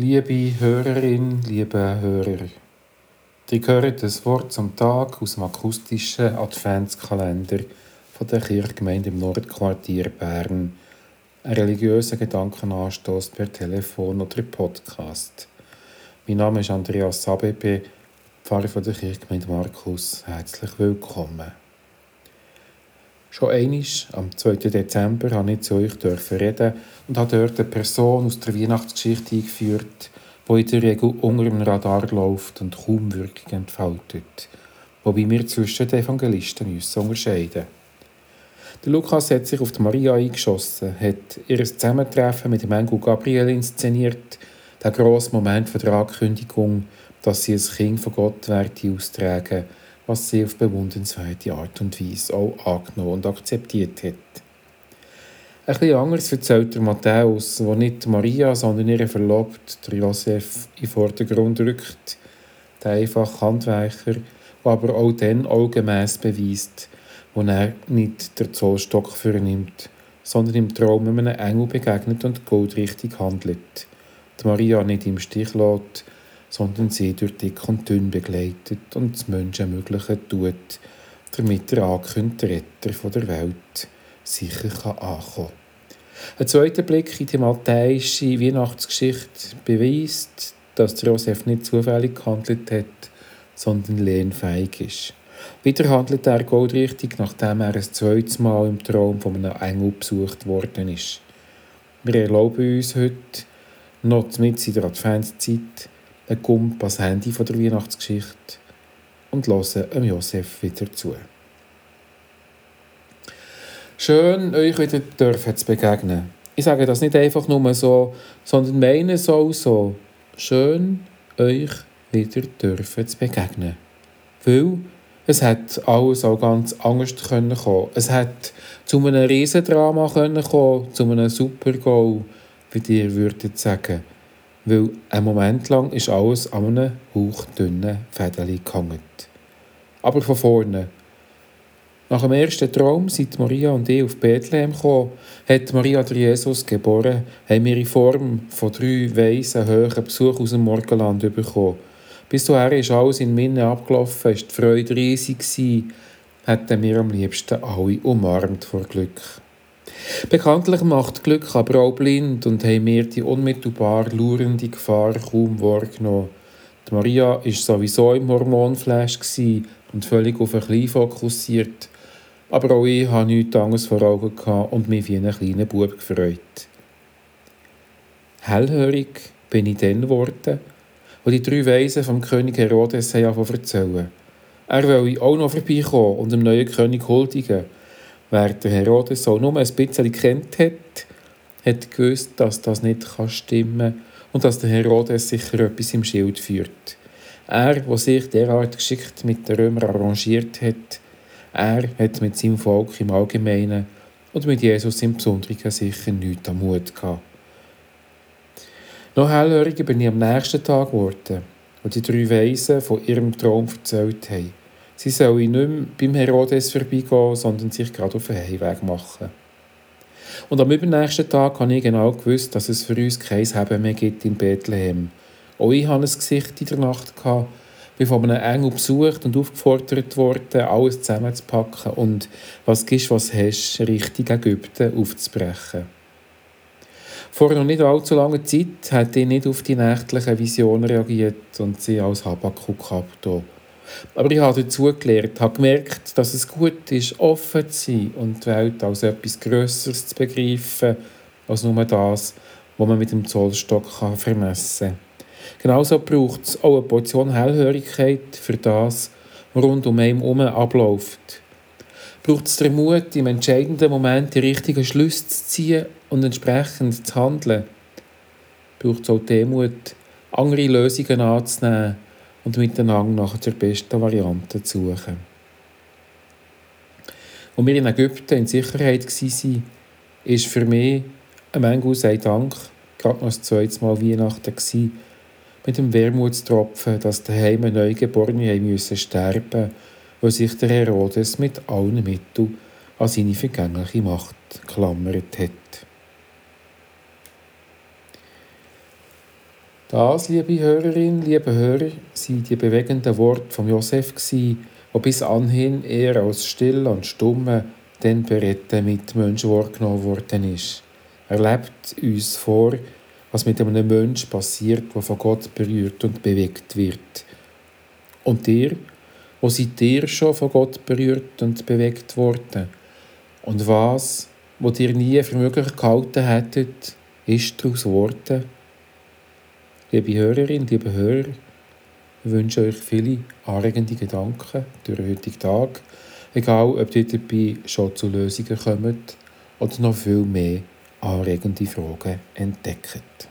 Liebe Hörerin, liebe Hörer, ihr hört das Wort zum Tag aus dem akustischen Adventskalender von der Kirchgemeinde im Nordquartier Bern. Ein religiöser Gedankenanstoß per Telefon oder Podcast. Mein Name ist Andreas Sabebe, Pfarrer von der Kirchgemeinde Markus. Herzlich willkommen. Schon einmal, am 2. Dezember, durfte ich zu euch reden und habe dort eine Person aus der Weihnachtsgeschichte eingeführt, die in der Regel unter dem Radar läuft und kaum Wirkung entfaltet. Wobei wir zwischen den Evangelisten uns unterscheiden. Der Lukas hat sich auf die Maria eingeschossen, hat ihr Zusammentreffen mit dem Engel Gabriel inszeniert, der grosse Moment der Ankündigung, dass sie ein Kind von Gott werde austragen was sie auf bewundernswerte Art und Weise auch angenommen und akzeptiert hat. Ein bisschen anders erzählt der Matthäus, wo nicht Maria, sondern ihre Verlobte, Josef, in den Vordergrund rückt. Der einfache Handwerker, der aber auch dann augenmäss beweist, wo er nicht der Zollstock vornimmt, sondern im Traum einem Engel begegnet und goldrichtig handelt. Die Maria nicht im Stich lässt, sondern sie durch dick und dünn begleitet und das Menschen Mögliche tut, damit der angekündigte Retter der Welt sicher ankommen kann. Ein zweiter Blick in die malteische Weihnachtsgeschichte beweist, dass Josef nicht zufällig gehandelt hat, sondern lehnfähig ist. Wieder handelt er goldrichtig, nachdem er ein zweites Mal im Traum von einem Engel besucht worden ist. Wir erlauben uns heute, noch mit in der Adventszeit, ein Gump ans Handy von der Weihnachtsgeschichte und hören Josef wieder zu. Schön, euch wieder dürfen zu begegnen. Ich sage das nicht einfach nur so, sondern meine es auch so. Schön, euch wieder dürfen zu begegnen. Weil es hat alles auch ganz anders können kommen. Es hat zu einem Riesendrama können kommen, zu einem Super-Goal, wie ihr würdet sagen weil einen Moment lang ist alles an einem hauchdünnen Fädeli gehangen. Aber von vorne. Nach dem ersten Traum, seit Maria und ich auf Bethlehem kamen, hat Maria der Jesus geboren, haben wir in Form von drei weisen, hohen Besuch aus dem Morgenland bekommen. Bis dahin ist alles in Minne abgelaufen, ist die Freude riesig hätten wir am liebsten alle umarmt vor Glück. Bekanntlich macht Glück aber auch blind und haben wir die unmittelbar lauernde Gefahr kaum wahrgenommen. Die Maria war sowieso im Hormonflash und völlig auf ein Klein fokussiert. Aber auch ich hatte nichts anderes vor Augen und mich wie einen kleinen Bub gefreut. Hellhörig bin ich dann geworden, wo die drei Weisen vom König Herodes erzählen. Er will auch noch vorbeikommen und dem neuen König huldigen Wer der Herodes auch nur ein bisschen kennt hat, hat gewusst, dass das nicht stimmen kann und dass der Herodes sicher etwas im Schild führt. Er, der sich derart geschickt mit den Römern arrangiert hat, er hat mit seinem Volk im Allgemeinen und mit Jesus im Besonderen sicher nichts am Mut gehabt. Noch hellhöriger bin ich am nächsten Tag geworden, wo die drei Weisen von ihrem Traum erzählt haben. Sie soll nicht mehr beim Herodes vorbeigehen, sondern sich gerade auf den Heimweg machen. Und am übernächsten Tag habe ich genau gewusst, dass es für uns kein Heben mehr gibt in Bethlehem. Auch ich hatte ein Gesicht in der Nacht, gehabt, bin von einem Engel besucht und aufgefordert worden, alles zusammenzupacken und was gibst, was hast, Richtung Ägypten aufzubrechen. Vor noch nicht allzu langer Zeit hat ich nicht auf die nächtlichen Visionen reagiert und sie als Habakkuk abgetan. Aber ich habe dazu gelernt, habe gemerkt, dass es gut ist, offen zu sein und die Welt als etwas Größeres zu begreifen, als nur das, was man mit dem Zollstock kann vermessen kann. Genauso braucht es auch eine Portion Hellhörigkeit für das, was rund um einen herum abläuft. Braucht es den Mut, im entscheidenden Moment die richtigen Schlüsse zu ziehen und entsprechend zu handeln. Braucht es auch den Mut, andere Lösungen anzunehmen, und miteinander nach der besten Variante zu suchen. Als wir in Ägypten in Sicherheit waren, war für mich ein Menge sei Dank gerade noch das zweite Mal Weihnachten gewesen, mit dem Wermutstropfen, dass daheim Neugeborene müssen sterben weil sich der Herodes mit allen Mitteln an seine vergängliche Macht geklammert hat. Das, liebe Hörerin, liebe Hörer, sind die bewegenden Worte von Josef gsi, bis anhin eher als stiller und stummer, den beredten Mitmensch wahrgenommen worden ist. Er lebt uns vor, was mit einem Menschen passiert, der von Gott berührt und bewegt wird. Und ihr, wo seid ihr schon von Gott berührt und bewegt worden? Und was, wo ihr nie für möglich gehalten hättet, ist daraus geworden? Liebe Hörerinnen, liebe Hörer, ich wünsche euch viele anregende Gedanken durch den heutigen Tag, egal ob ihr dabei schon zu Lösungen kommt oder noch viel mehr anregende Fragen entdeckt.